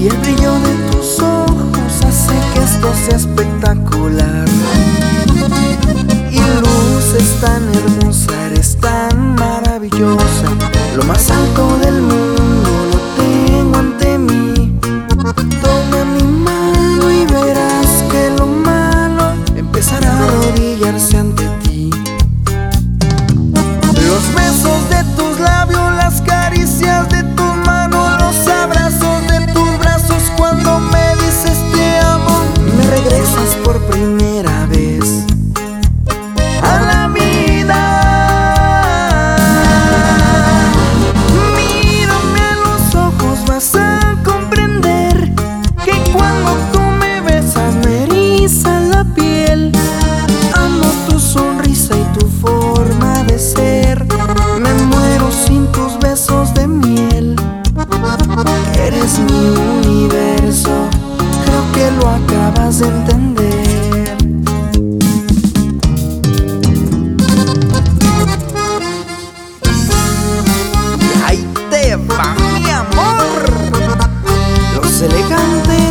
Y el brillo de tus ojos hace que esto sea espectacular. Y luz es tan hermosa, eres tan maravillosa. Lo más alto del mundo lo tengo ante mí. Toma mi mano entender. Y ahí te va mi amor, los elegantes.